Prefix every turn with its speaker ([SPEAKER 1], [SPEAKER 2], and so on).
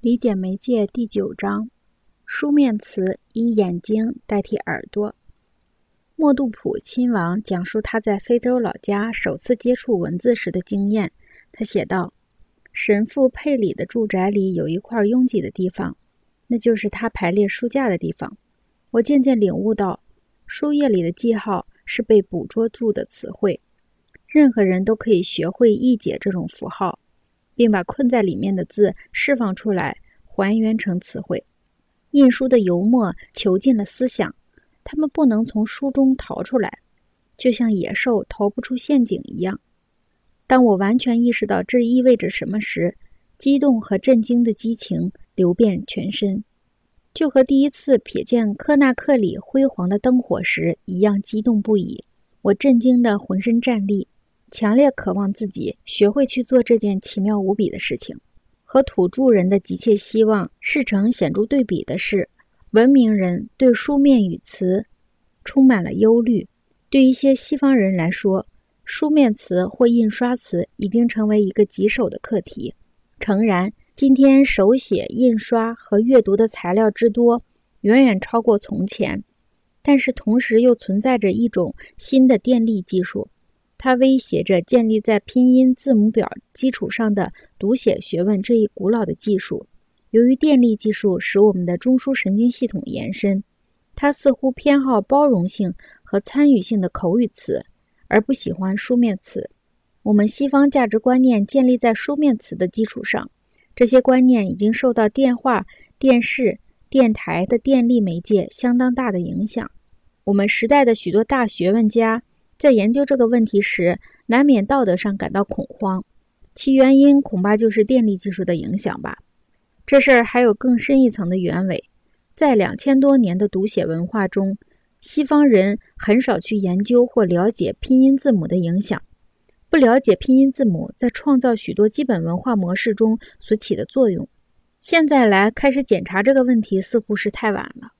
[SPEAKER 1] 理解媒介第九章：书面词以眼睛代替耳朵。默杜普亲王讲述他在非洲老家首次接触文字时的经验。他写道：“神父佩里的住宅里有一块拥挤的地方，那就是他排列书架的地方。我渐渐领悟到，书页里的记号是被捕捉住的词汇，任何人都可以学会译解这种符号。”并把困在里面的字释放出来，还原成词汇。印书的油墨囚禁了思想，他们不能从书中逃出来，就像野兽逃不出陷阱一样。当我完全意识到这意味着什么时，激动和震惊的激情流遍全身，就和第一次瞥见科纳克里辉煌的灯火时一样激动不已。我震惊的浑身战栗。强烈渴望自己学会去做这件奇妙无比的事情。和土著人的急切希望是成显著对比的是，文明人对书面语词充满了忧虑。对一些西方人来说，书面词或印刷词已经成为一个棘手的课题。诚然，今天手写、印刷和阅读的材料之多，远远超过从前，但是同时又存在着一种新的电力技术。它威胁着建立在拼音字母表基础上的读写学问这一古老的技术。由于电力技术使我们的中枢神经系统延伸，它似乎偏好包容性和参与性的口语词，而不喜欢书面词。我们西方价值观念建立在书面词的基础上，这些观念已经受到电话、电视、电台的电力媒介相当大的影响。我们时代的许多大学问家。在研究这个问题时，难免道德上感到恐慌，其原因恐怕就是电力技术的影响吧。这事儿还有更深一层的原委，在两千多年的读写文化中，西方人很少去研究或了解拼音字母的影响，不了解拼音字母在创造许多基本文化模式中所起的作用。现在来开始检查这个问题，似乎是太晚了。